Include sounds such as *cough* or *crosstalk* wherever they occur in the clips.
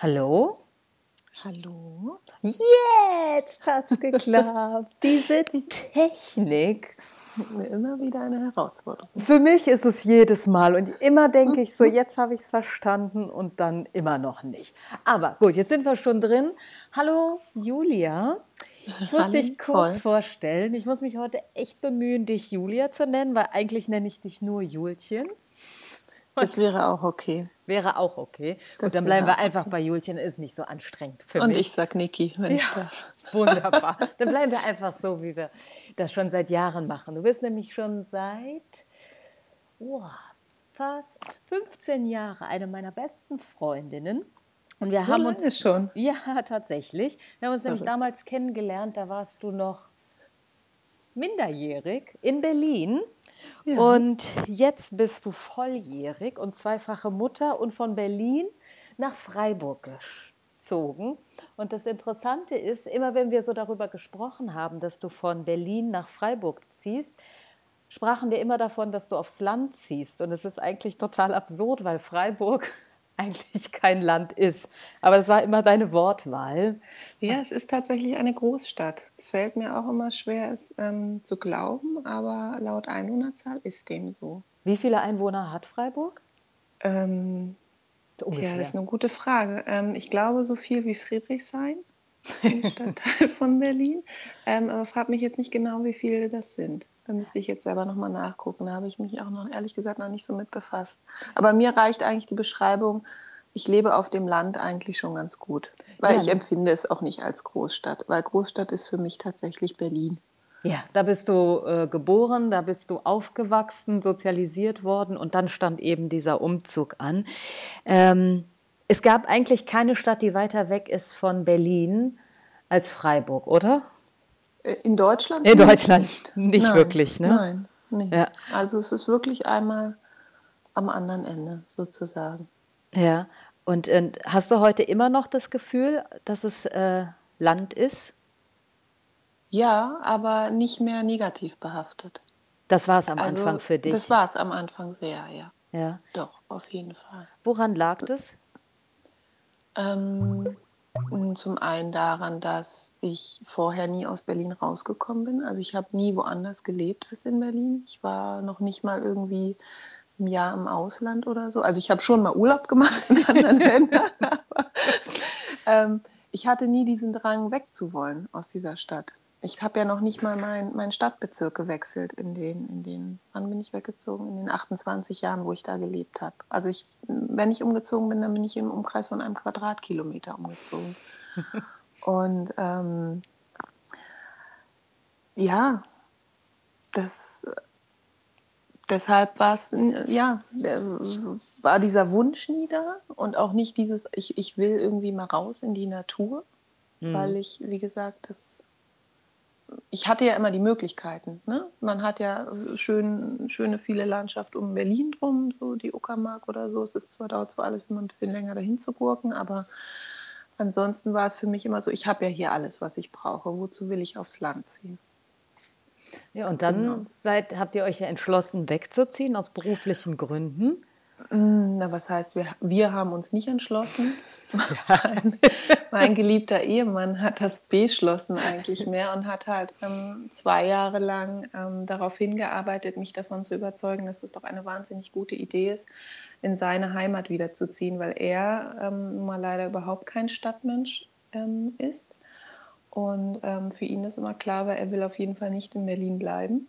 Hallo? Hallo? Jetzt hat's *laughs* geklappt. Diese Technik. Immer wieder eine Herausforderung. Für mich ist es jedes Mal und immer denke ich so, *laughs* jetzt habe ich es verstanden und dann immer noch nicht. Aber gut, jetzt sind wir schon drin. Hallo Julia. Ich muss Hallo, dich kurz Nicole. vorstellen. Ich muss mich heute echt bemühen, dich Julia zu nennen, weil eigentlich nenne ich dich nur Julchen. Das wäre auch okay. Wäre auch okay. Das Gut, dann bleiben wir einfach bei Julchen, ist nicht so anstrengend für Und mich. ich sag Niki, wenn ich Ja, darf. *laughs* wunderbar. Dann bleiben wir einfach so, wie wir das schon seit Jahren machen. Du bist nämlich schon seit oh, fast 15 Jahren eine meiner besten Freundinnen. Und wir So haben uns schon. *laughs* Ja, tatsächlich. Wir haben uns nämlich Verrückt. damals kennengelernt, da warst du noch minderjährig in Berlin. Und jetzt bist du volljährig und zweifache Mutter und von Berlin nach Freiburg gezogen. Und das Interessante ist, immer wenn wir so darüber gesprochen haben, dass du von Berlin nach Freiburg ziehst, sprachen wir immer davon, dass du aufs Land ziehst. Und es ist eigentlich total absurd, weil Freiburg eigentlich *laughs* kein Land ist. Aber das war immer deine Wortwahl. Ja, es ist tatsächlich eine Großstadt. Es fällt mir auch immer schwer, es ähm, zu glauben, aber laut Einwohnerzahl ist dem so. Wie viele Einwohner hat Freiburg? Ähm, Ungefähr. ja, das ist eine gute Frage. Ähm, ich glaube, so viel wie Friedrichshain, ein *laughs* Stadtteil von Berlin. Ähm, aber frag mich jetzt nicht genau, wie viele das sind. Da müsste ich jetzt selber nochmal nachgucken. Da habe ich mich auch noch, ehrlich gesagt, noch nicht so mit befasst. Aber mir reicht eigentlich die Beschreibung, ich lebe auf dem Land eigentlich schon ganz gut. Weil Ja, ich ne? empfinde es auch nicht als Großstadt. Weil Großstadt ist für mich tatsächlich Berlin. Ja, da bist du äh, geboren, da bist du aufgewachsen, sozialisiert worden und dann stand eben dieser Umzug an. Ähm, es gab eigentlich keine Stadt, die weiter weg ist von Berlin als Freiburg, oder? Äh, In Deutschland? In nicht. Deutschland nicht Nein, wirklich, ne? Nein, nicht. Ja. Also es ist wirklich einmal am anderen Ende sozusagen. Ja. Und äh, hast du heute immer noch das Gefühl, dass es äh, Land ist? Ja, aber nicht mehr negativ behaftet. Das war es am Also, Anfang für dich. Das war es am Anfang sehr, ja. ja. Doch, auf jeden Fall. Woran lag das? Ähm, zum einen daran, dass ich vorher nie aus Berlin rausgekommen bin. Also ich habe nie woanders gelebt als in Berlin. Ich war noch nicht mal irgendwie ein Jahr im Ausland oder so. Also ich habe schon mal Urlaub gemacht in anderen *laughs* Ländern, aber ähm, ich hatte nie diesen Drang wegzuwollen aus dieser Stadt. Ich habe ja noch nicht mal meinen mein Stadtbezirk gewechselt in den, in den, wann bin ich weggezogen? In den 28 Jahren, wo ich da gelebt habe. Also ich, wenn ich umgezogen bin, dann bin ich im Umkreis von einem Quadratkilometer umgezogen. *laughs* Und ähm, ja, das, deshalb war es, ja, war dieser Wunsch nie da und auch nicht dieses, ich, ich will irgendwie mal raus in die Natur, Hm. weil ich, wie gesagt, das, ich hatte ja immer die Möglichkeiten. Ne? Man hat ja schön, schöne viele Landschaft um Berlin drum, so die Uckermark oder so. Es ist zwar dauert zwar alles immer ein bisschen länger dahin zu gurken, aber ansonsten war es für mich immer so, ich habe ja hier alles, was ich brauche. Wozu will ich aufs Land ziehen? Ja, und dann Genau. seid, habt ihr euch ja entschlossen, wegzuziehen aus beruflichen Gründen. Mm, Na, was heißt, wir, wir haben uns nicht entschlossen. *laughs* Mein, mein geliebter Ehemann hat das beschlossen eigentlich mehr und hat halt ähm, zwei Jahre lang ähm, darauf hingearbeitet, mich davon zu überzeugen, dass das doch eine wahnsinnig gute Idee ist, in seine Heimat wiederzuziehen, weil er ähm, mal leider überhaupt kein Stadtmensch ähm, ist. Und ähm, für ihn ist immer klar war, er will auf jeden Fall nicht in Berlin bleiben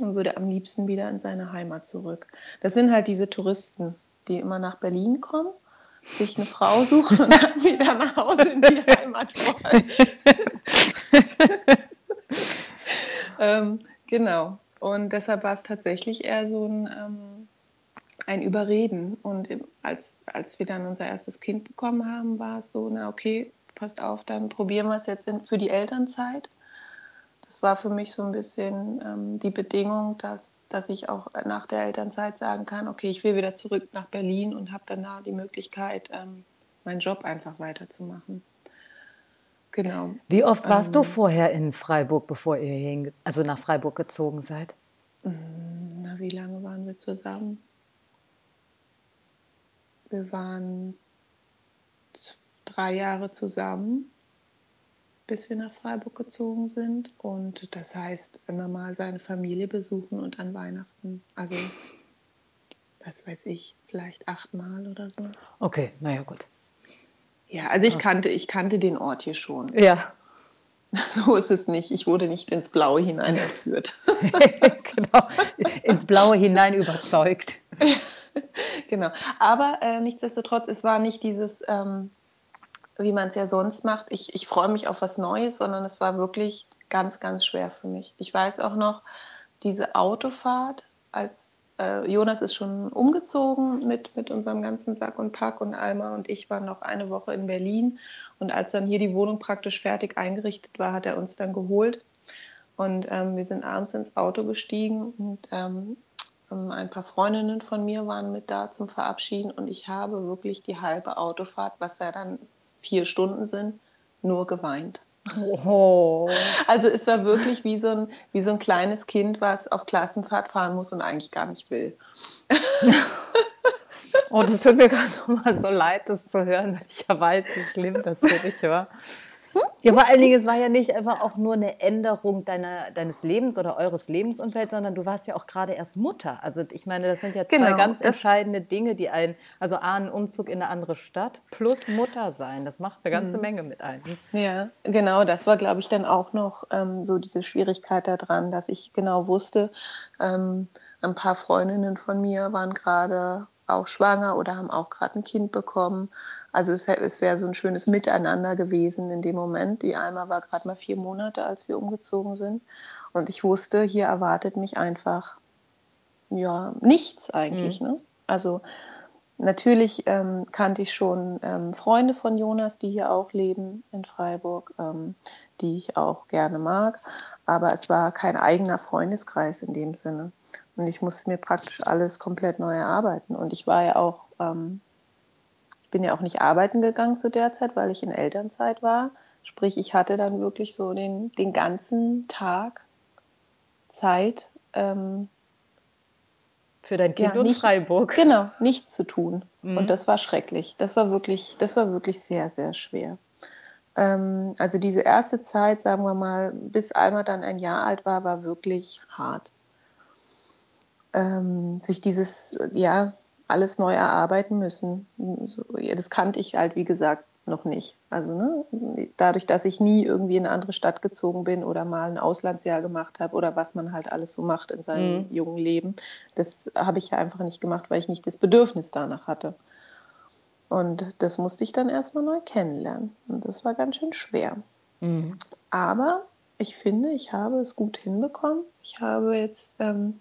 und würde am liebsten wieder in seine Heimat zurück. Das sind halt diese Touristen, die immer nach Berlin kommen, sich eine Frau suchen und dann *laughs* wieder nach Hause in die Heimat wollen. *laughs* ähm, genau. Und deshalb war es tatsächlich eher so ein, ähm, ein Überreden. Und als, als wir dann unser erstes Kind bekommen haben, war es so, na okay, passt auf, dann probieren wir es jetzt in, für die Elternzeit. Das war für mich so ein bisschen ähm, die Bedingung, dass, dass ich auch nach der Elternzeit sagen kann, okay, ich will wieder zurück nach Berlin und habe dann da die Möglichkeit, ähm, meinen Job einfach weiterzumachen. Genau. Wie oft warst du Ähm. vorher in Freiburg, bevor ihr hin, also nach Freiburg gezogen seid? Na, wie lange waren wir zusammen? Wir waren drei Jahre zusammen, bis wir nach Freiburg gezogen sind. Und das heißt, immer mal seine Familie besuchen und an Weihnachten. Also, was weiß ich, vielleicht achtmal oder so. Okay, naja, gut. Ja, also ich kannte, ich kannte den Ort hier schon. Ja. *laughs* So ist es nicht. Ich wurde nicht ins Blaue hinein entführt. *laughs* genau, ins Blaue hinein überzeugt. *laughs* genau. Aber äh, nichtsdestotrotz, es war nicht dieses, ähm, wie man es ja sonst macht, ich, ich freue mich auf was Neues, sondern es war wirklich ganz, ganz schwer für mich. Ich weiß auch noch, diese Autofahrt, als äh, Jonas ist schon umgezogen mit, mit unserem ganzen Sack und Pack und Alma und ich waren noch eine Woche in Berlin. Und als dann hier die Wohnung praktisch fertig eingerichtet war, hat er uns dann geholt. Und ähm, wir sind abends ins Auto gestiegen und ähm, ein paar Freundinnen von mir waren mit da zum Verabschieden und ich habe wirklich die halbe Autofahrt, was ja dann vier Stunden sind, nur geweint. Oh. *laughs* Also es war wirklich wie so, ein, wie so ein kleines Kind, was auf Klassenfahrt fahren muss und eigentlich gar nicht will. *laughs* Oh, das tut mir gerade mal so leid, das zu hören, weil ich ja weiß, wie schlimm das für dich war. Ja, vor allen Dingen, es war ja nicht einfach auch nur eine Änderung deiner, deines Lebens oder eures Lebensumfelds, sondern du warst ja auch gerade erst Mutter. Also ich meine, das sind ja zwei genau, ganz entscheidende Dinge, die ein, also A, ein Umzug in eine andere Stadt plus Mutter sein, das macht eine ganze mhm. Menge mit einem. Ja, genau, das war, glaube ich, dann auch noch ähm, so diese Schwierigkeit daran, dass ich genau wusste, ähm, ein paar Freundinnen von mir waren gerade auch schwanger oder haben auch gerade ein Kind bekommen. Also es, es wäre so ein schönes Miteinander gewesen in dem Moment. Die Alma war gerade mal vier Monate, als wir umgezogen sind. Und ich wusste, hier erwartet mich einfach ja nichts eigentlich. Mhm. Ne? Also natürlich ähm, kannte ich schon ähm, Freunde von Jonas, die hier auch leben in Freiburg, ähm, die ich auch gerne mag. Aber es war kein eigener Freundeskreis in dem Sinne. Und ich musste mir praktisch alles komplett neu erarbeiten. Und ich war ja auch ähm, bin ja auch nicht arbeiten gegangen zu der Zeit, weil ich in Elternzeit war. Sprich, ich hatte dann wirklich so den, den ganzen Tag Zeit. Ähm, für dein Kind ja, nicht, Freiburg. Genau, nichts zu tun. Mhm. Und das war schrecklich. Das war wirklich, das war wirklich sehr, sehr schwer. Ähm, also diese erste Zeit, sagen wir mal, bis Alma dann ein Jahr alt war, war wirklich hart. Ähm, sich dieses, ja, alles neu erarbeiten müssen. Das kannte ich halt, wie gesagt, noch nicht. Also ne, dadurch, dass ich nie irgendwie in eine andere Stadt gezogen bin oder mal ein Auslandsjahr gemacht habe oder was man halt alles so macht in seinem mhm. jungen Leben, das habe ich ja einfach nicht gemacht, weil ich nicht das Bedürfnis danach hatte. Und das musste ich dann erstmal neu kennenlernen. Und das war ganz schön schwer. Mhm. Aber ich finde, ich habe es gut hinbekommen. Ich habe jetzt ähm,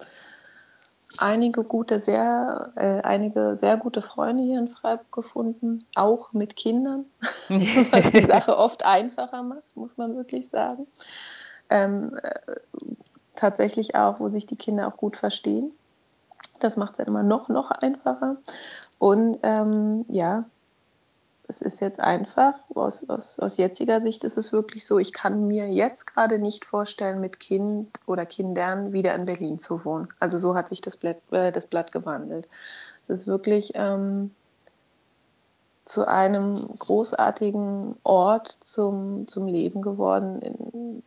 einige gute, sehr, äh, einige sehr gute Freunde hier in Freiburg gefunden, auch mit Kindern, *laughs* was die Sache oft einfacher macht, muss man wirklich sagen. Ähm, äh, tatsächlich auch, wo sich die Kinder auch gut verstehen. Das macht es dann immer noch, noch einfacher. Und ähm, ja, es ist jetzt einfach, aus, aus, aus jetziger Sicht ist es wirklich so, ich kann mir jetzt gerade nicht vorstellen, mit Kind oder Kindern wieder in Berlin zu wohnen. Also so hat sich das Blatt, äh, das Blatt gewandelt. Es ist wirklich ähm, zu einem großartigen Ort zum, zum Leben geworden, in,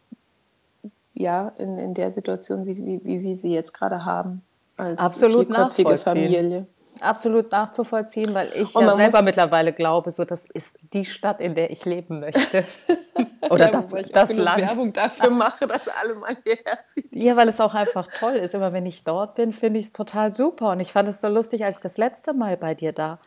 ja, in, in der Situation, wie, wie, wie wir sie jetzt gerade haben. Als Absolut nachvollziehen. Familie absolut nachzuvollziehen, weil ich ja selber mittlerweile glaube, so das ist die Stadt, in der ich leben möchte. *laughs* Oder ja, das, ich das Land. Werbung dafür mache, dass alle mal hierher ziehen. Ja, weil es auch einfach toll ist. Immer wenn ich dort bin, finde ich es total super. Und ich fand es so lustig, als ich das letzte Mal bei dir da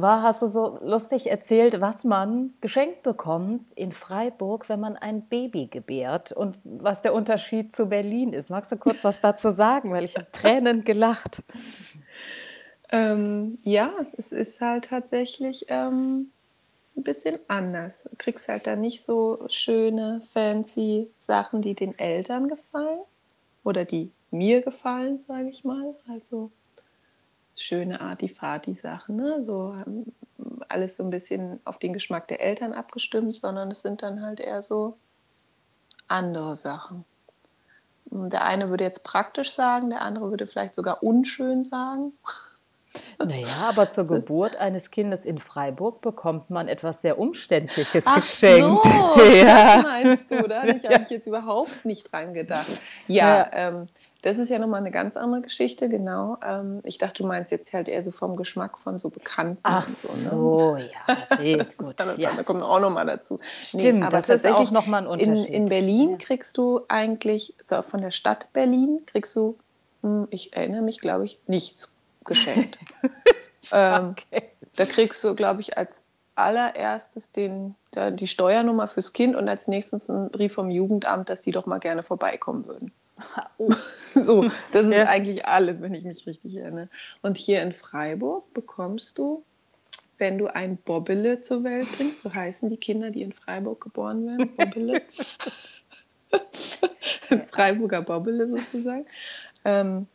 war, hast du so lustig erzählt, was man geschenkt bekommt in Freiburg, wenn man ein Baby gebärt und was der Unterschied zu Berlin ist. Magst du kurz was dazu sagen? Weil ich habe Tränen gelacht. Ähm, ja, es ist halt tatsächlich ähm, ein bisschen anders. Du kriegst halt da nicht so schöne, fancy Sachen, die den Eltern gefallen oder die mir gefallen, sage ich mal. Also schöne Artifati-Sachen, ne? so ähm, alles so ein bisschen auf den Geschmack der Eltern abgestimmt, sondern es sind dann halt eher so andere Sachen. Der eine würde jetzt praktisch sagen, der andere würde vielleicht sogar unschön sagen. Naja, aber zur Geburt eines Kindes in Freiburg bekommt man etwas sehr Umständliches Ach geschenkt. So, *laughs* ja. das meinst du, da habe ich, ja. jetzt überhaupt nicht dran gedacht. Ja, ja. Ähm, das ist ja nochmal eine ganz andere Geschichte, genau. Ähm, ich dachte, du meinst jetzt halt eher so vom Geschmack von so Bekannten Ach und so. Ne? so, ja, *laughs* okay, gut. Dann, ja. Da kommt auch nochmal dazu. Stimmt, nee, aber das ist auch nochmal ein Unterschied. In, in Berlin kriegst du eigentlich, so von der Stadt Berlin kriegst du, hm, ich erinnere mich, glaube ich, nichts geschenkt. *laughs* ähm, okay. Da kriegst du, glaube ich, als allererstes den, die Steuernummer fürs Kind und als nächstes einen Brief vom Jugendamt, dass die doch mal gerne vorbeikommen würden. *laughs* Oh. *laughs* so, das ist ja. eigentlich alles, wenn ich mich richtig erinnere. Und hier in Freiburg bekommst du, wenn du ein Bobbele zur Welt bringst, so heißen die Kinder, die in Freiburg geboren werden, Bobbele. ein Freiburger Bobbele sozusagen. Ähm,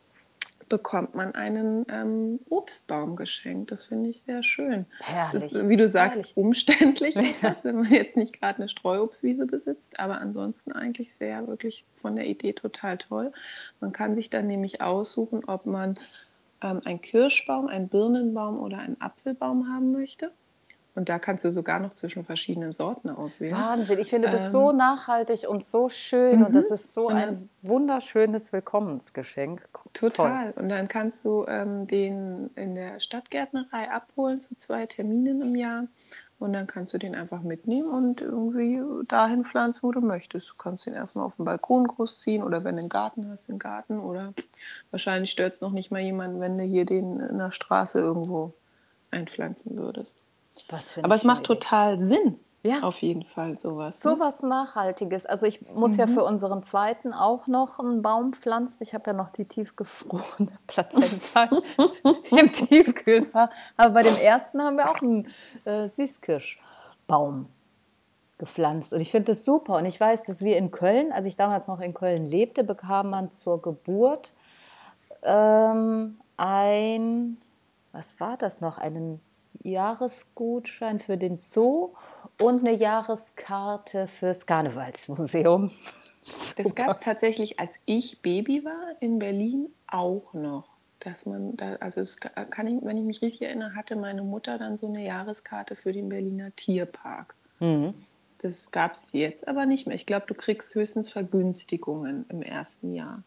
bekommt man einen ähm, Obstbaum geschenkt. Das finde ich sehr schön. Herrlich. Das ist, wie du sagst, Herrlich. umständlich, *laughs* etwas, wenn man jetzt nicht gerade eine Streuobstwiese besitzt, aber ansonsten eigentlich sehr, wirklich von der Idee total toll. Man kann sich dann nämlich aussuchen, ob man ähm, einen Kirschbaum, einen Birnenbaum oder einen Apfelbaum haben möchte. Und da kannst du sogar noch zwischen verschiedenen Sorten auswählen. Wahnsinn, ich finde das ähm, so nachhaltig und so schön mhm. und das ist so ein wunderschönes Willkommensgeschenk. Total. Toll. Und dann kannst du ähm, den in der Stadtgärtnerei abholen zu zwei Terminen im Jahr. Und dann kannst du den einfach mitnehmen und irgendwie dahin pflanzen, wo du möchtest. Du kannst den erstmal auf dem Balkon großziehen oder wenn du einen Garten hast, im Garten. Oder wahrscheinlich stört es noch nicht mal jemanden, wenn du hier den in der Straße irgendwo einpflanzen würdest. Aber es macht total Sinn. Ja. Auf jeden Fall sowas. Ne? Sowas Nachhaltiges. Also ich muss mhm. ja für unseren zweiten auch noch einen Baum pflanzen. Ich habe ja noch die tiefgefrorene *laughs* Plazenta *laughs* im Tiefkühlfach. Aber bei dem ersten haben wir auch einen äh, Süßkirschbaum gepflanzt. Und ich finde das super. Und ich weiß, dass wir in Köln, als ich damals noch in Köln lebte, bekam man zur Geburt ähm, ein, was war das noch, einen Jahresgutschein für den Zoo und eine Jahreskarte fürs Karnevalsmuseum. Das gab es tatsächlich, als ich Baby war in Berlin, auch noch. Dass man da, also es kann ich, wenn ich mich richtig erinnere, hatte meine Mutter dann so eine Jahreskarte für den Berliner Tierpark. Mhm. Das gab es jetzt aber nicht mehr. Ich glaube, du kriegst höchstens Vergünstigungen im ersten Jahr,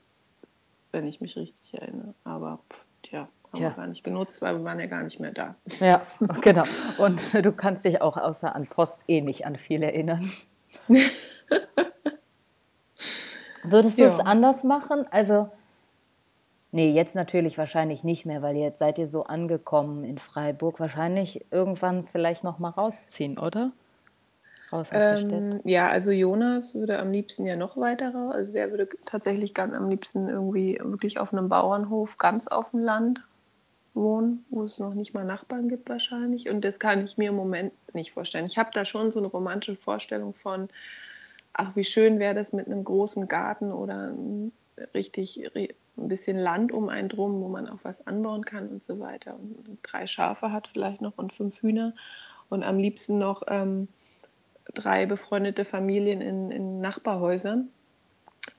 wenn ich mich richtig erinnere. Aber pff, tja, haben ja. wir gar nicht genutzt, weil wir waren ja gar nicht mehr da. Ja, *laughs* genau. Und *laughs* du kannst dich auch außer an Post eh nicht an viel erinnern. *laughs* Würdest du ja. es anders machen? Also, nee, jetzt natürlich wahrscheinlich nicht mehr, weil jetzt seid ihr so angekommen in Freiburg. Wahrscheinlich irgendwann vielleicht noch mal rausziehen, oder? Raus aus ähm, der Stadt. Ja, also Jonas würde am liebsten ja noch weiter raus. Also der würde tatsächlich ganz am liebsten irgendwie wirklich auf einem Bauernhof, ganz auf dem Land wohnen, wo es noch nicht mal Nachbarn gibt wahrscheinlich. Und das kann ich mir im Moment nicht vorstellen. Ich habe da schon so eine romantische Vorstellung von, ach, wie schön wäre das mit einem großen Garten oder richtig ein bisschen Land um einen drum, wo man auch was anbauen kann und so weiter. Und drei Schafe hat vielleicht noch und fünf Hühner. Und am liebsten noch ähm, drei befreundete Familien in, in Nachbarhäusern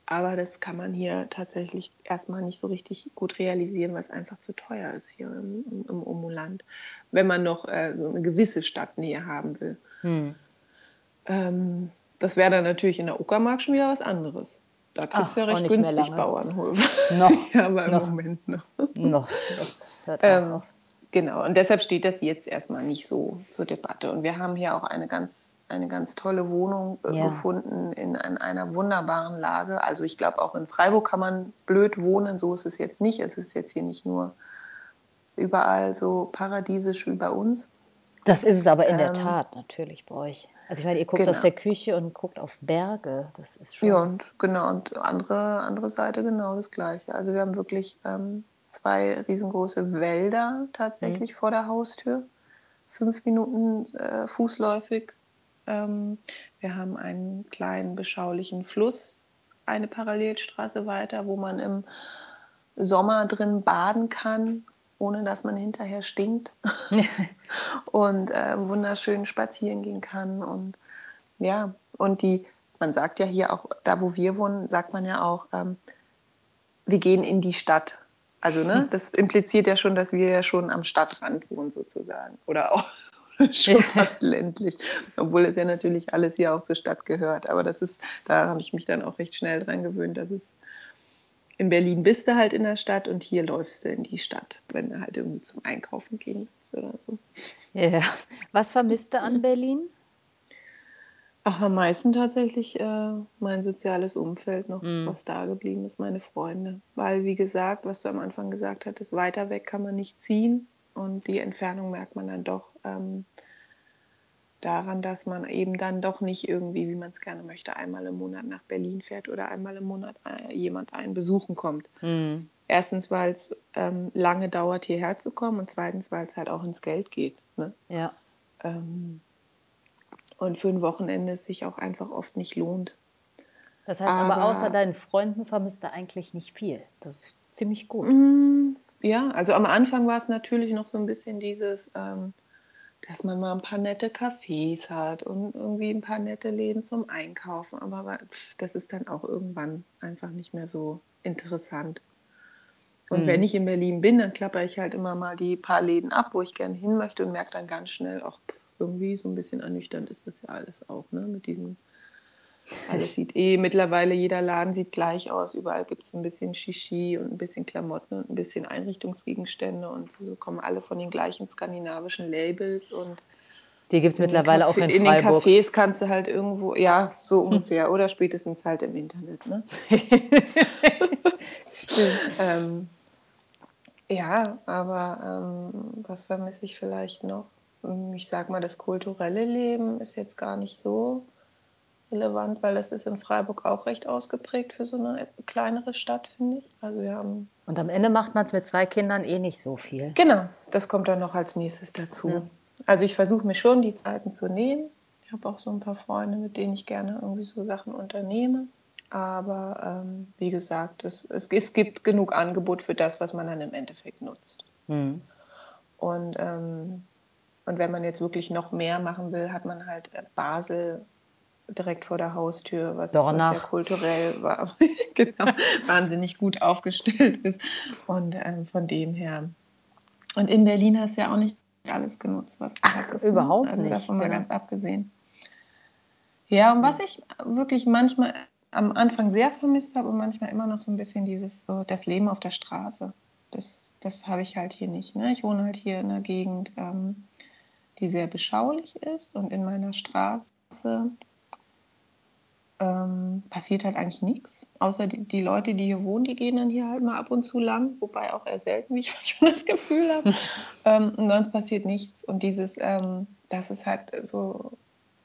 aber das kann man hier tatsächlich erstmal nicht so richtig gut realisieren, weil es einfach zu teuer ist hier im, im Umuland, wenn man noch äh, so eine gewisse Stadtnähe haben will. Hm. Ähm, das wäre dann natürlich in der Uckermark schon wieder was anderes. Da kriegst du ja recht günstig Bauernhöfe. Noch. *laughs* ja, aber im noch. Moment noch. noch. Ähm, genau, und deshalb steht das jetzt erstmal nicht so zur Debatte. Und wir haben hier auch eine ganz eine ganz tolle Wohnung äh, ja. gefunden in, in, einer wunderbaren Lage. Also ich glaube, auch in Freiburg kann man blöd wohnen, so ist es jetzt nicht. Es ist jetzt hier nicht nur überall so paradiesisch wie bei uns. Das ist es aber in ähm, der Tat natürlich bei euch. Also ich meine, ihr guckt genau. aus der Küche und guckt auf Berge. Das ist schon. Ja, und genau, und andere, andere Seite genau das Gleiche. Also wir haben wirklich ähm, zwei riesengroße Wälder tatsächlich mhm. vor der Haustür. Fünf Minuten äh, fußläufig wir haben einen kleinen beschaulichen Fluss, eine Parallelstraße weiter, wo man im Sommer drin baden kann, ohne dass man hinterher stinkt. *laughs* und äh, wunderschön spazieren gehen kann. Und ja, und die, man sagt ja hier auch, da wo wir wohnen, sagt man ja auch, ähm, wir gehen in die Stadt. Also, ne, *laughs* das impliziert ja schon, dass wir ja schon am Stadtrand wohnen, sozusagen. Oder auch *laughs* schon fast ländlich. Obwohl es ja natürlich alles hier auch zur Stadt gehört. Aber das ist, da habe ich mich dann auch recht schnell dran gewöhnt, dass es in Berlin bist du halt in der Stadt und hier läufst du in die Stadt, wenn du halt irgendwie zum Einkaufen gehen willst oder so. Ja. Was vermisst du an Berlin? Ach, am meisten tatsächlich äh, mein soziales Umfeld noch, mm. was da geblieben ist, meine Freunde. Weil, wie gesagt, was du am Anfang gesagt hattest, weiter weg kann man nicht ziehen und die Entfernung merkt man dann doch ähm, daran, dass man eben dann doch nicht irgendwie, wie man es gerne möchte, einmal im Monat nach Berlin fährt oder einmal im Monat äh, jemand einen besuchen kommt. Mm. Erstens, weil es ähm, lange dauert, hierher zu kommen und zweitens, weil es halt auch ins Geld geht. Ne? Ja. Ähm, und für ein Wochenende es sich auch einfach oft nicht lohnt. Das heißt aber, aber außer deinen Freunden vermisst du eigentlich nicht viel. Das ist ziemlich gut. Mm, ja, also am Anfang war es natürlich noch so ein bisschen dieses, ähm, dass man mal ein paar nette Cafés hat und irgendwie ein paar nette Läden zum Einkaufen. Aber das ist dann auch irgendwann einfach nicht mehr so interessant. Und mhm. wenn ich in Berlin bin, dann klapper ich halt immer mal die paar Läden ab, wo ich gerne hin möchte und merke dann ganz schnell, auch irgendwie so ein bisschen ernüchternd ist das ja alles auch, ne? Mit diesem, alles sieht eh, mittlerweile jeder Laden sieht gleich aus, überall gibt es ein bisschen Shishi und ein bisschen Klamotten und ein bisschen Einrichtungsgegenstände und so kommen alle von den gleichen skandinavischen Labels und die gibt es mittlerweile Café, auch in Freiburg. In den Cafés kannst du halt irgendwo, ja, so *laughs* ungefähr. Oder spätestens halt im Internet. Ne? *laughs* Stimmt. ähm, ja, aber ähm, was vermisse ich vielleicht noch? ich sag mal, das kulturelle Leben ist jetzt gar nicht so relevant, weil das ist in Freiburg auch recht ausgeprägt für so eine kleinere Stadt, finde ich. Also wir haben Und am Ende macht man es mit zwei Kindern eh nicht so viel. Genau, das kommt dann noch als nächstes dazu. Ja. Also ich versuche mir schon die Zeiten zu nehmen. Ich habe auch so ein paar Freunde, mit denen ich gerne irgendwie so Sachen unternehme. Aber ähm, wie gesagt, es, es, es, gibt genug Angebot für das, was man dann im Endeffekt nutzt. Mhm. Und ähm, und wenn man jetzt wirklich noch mehr machen will, hat man halt Basel direkt vor der Haustür, was, was ja kulturell war, *laughs* genau, wahnsinnig gut aufgestellt ist. Und ähm, von dem her. Und in Berlin hast du ja auch nicht alles genutzt, was du Ach, hattest. Ne? Überhaupt also nicht. Also davon mal genau. ganz abgesehen. Ja, und was ich wirklich manchmal am Anfang sehr vermisst habe und manchmal immer noch so ein bisschen dieses, so das Leben auf der Straße. Das, das habe ich halt hier nicht. Ne? Ich wohne halt hier in einer Gegend, ähm, die sehr beschaulich ist. Und in meiner Straße ähm, passiert halt eigentlich nichts. Außer die, die, Leute, die hier wohnen, die gehen dann hier halt mal ab und zu lang, wobei auch eher selten, wie ich *laughs* manchmal das Gefühl habe. *laughs* ähm, und sonst passiert nichts. Und dieses, ähm, dass es halt so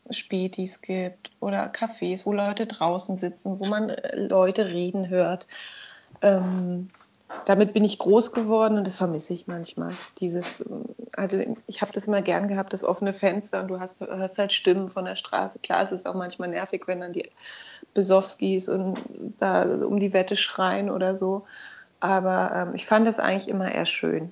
Spätis gibt oder Cafés, wo Leute draußen sitzen, wo man äh, Leute reden hört. Ähm, damit bin ich groß geworden und das vermisse ich manchmal. Dieses, also ich habe das immer gern gehabt, das offene Fenster und du hast, hörst halt Stimmen von der Straße. Klar, es ist auch manchmal nervig, wenn dann die Besowskis und da um die Wette schreien oder so. Aber ähm, ich fand das eigentlich immer eher schön.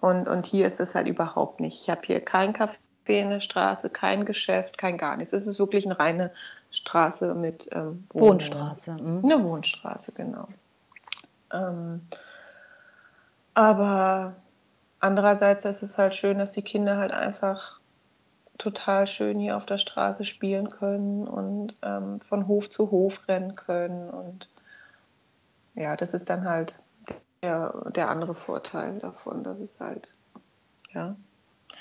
Und, und hier ist das halt überhaupt nicht. Ich habe hier kein Café in der Straße, kein Geschäft, kein gar nichts. Es ist wirklich eine reine Straße mit ähm, Wohnstraße. Mhm. Eine Wohnstraße, genau. Ähm, aber andererseits ist es halt schön, dass die Kinder halt einfach total schön hier auf der Straße spielen können und ähm, von Hof zu Hof rennen können. Und ja, das ist dann halt der, der andere Vorteil davon, dass es halt, ja.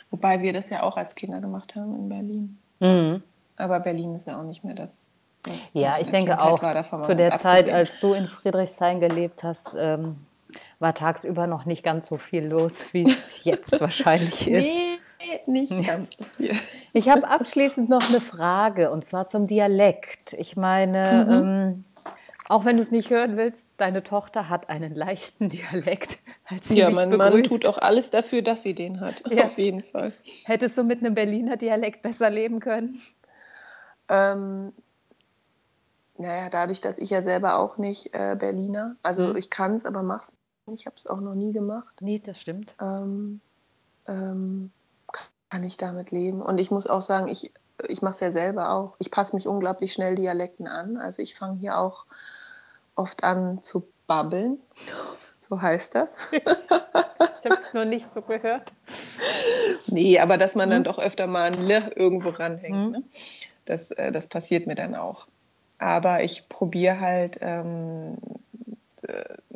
Wobei wir das ja auch als Kinder gemacht haben in Berlin. Mhm. Aber Berlin ist ja auch nicht mehr das ja, ich denke auch, zu der Zeit, als du in Friedrichshain gelebt hast, ähm, war tagsüber noch nicht ganz so viel los, wie es *laughs* jetzt wahrscheinlich ist. Nee, nicht ganz so viel. Ich habe abschließend noch eine Frage, und zwar zum Dialekt. Ich meine, mhm. ähm, auch wenn du es nicht hören willst, deine Tochter hat einen leichten Dialekt. Als sie ja, mein begrüßt. Mann tut auch alles dafür, dass sie den hat, ja. auf jeden Fall. Hättest du mit einem Berliner Dialekt besser leben können? Ähm, naja, dadurch, dass ich ja selber auch nicht äh, Berliner, also mhm. ich kann es, aber mach's. Ich habe es auch noch nie gemacht. Nee, das stimmt. Ähm, ähm, kann ich damit leben. Und ich muss auch sagen, ich, ich mache es ja selber auch. Ich passe mich unglaublich schnell Dialekten an. Also ich fange hier auch oft an zu babbeln. *laughs* So heißt das. ich habe es nur nicht so gehört. Nee, aber dass man dann hm? doch öfter mal ein L irgendwo ranhängt. Hm? Ne? Das, äh, das passiert mir dann auch. Aber ich probiere halt ähm, äh,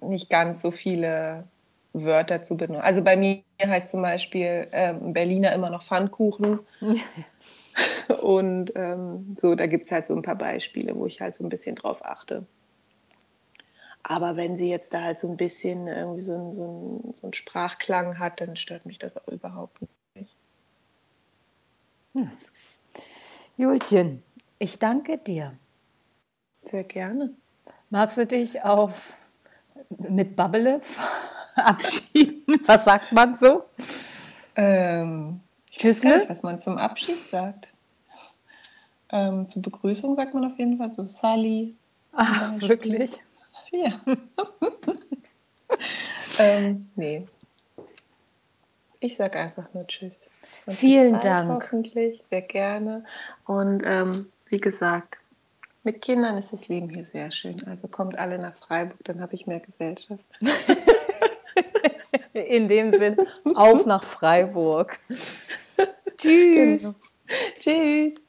nicht ganz so viele Wörter zu benutzen. Also bei mir heißt zum Beispiel ähm, Berliner immer noch Pfannkuchen. *laughs* Und ähm, so, da gibt es halt so ein paar Beispiele, wo ich halt so ein bisschen drauf achte. Aber wenn sie jetzt da halt so ein bisschen irgendwie so, ein, so, ein, so einen Sprachklang hat, dann stört mich das auch überhaupt nicht. Julchen, ich danke dir. Sehr gerne. Magst du dich auf mit Babbele *laughs* abschieden? Was sagt man so? Ähm, Tschüss, was man zum Abschied sagt. Ähm, zur Begrüßung sagt man auf jeden Fall so Sally. Ah, wirklich? Ja. *laughs* ähm, nee. Ich sage einfach nur Tschüss. Und Vielen Dank. Hoffentlich, sehr gerne. Und ähm, wie gesagt, mit Kindern ist das Leben hier sehr schön. Also kommt alle nach Freiburg, dann habe ich mehr Gesellschaft. *laughs* In dem Sinn, auf nach Freiburg. *laughs* Tschüss. Genau. Tschüss.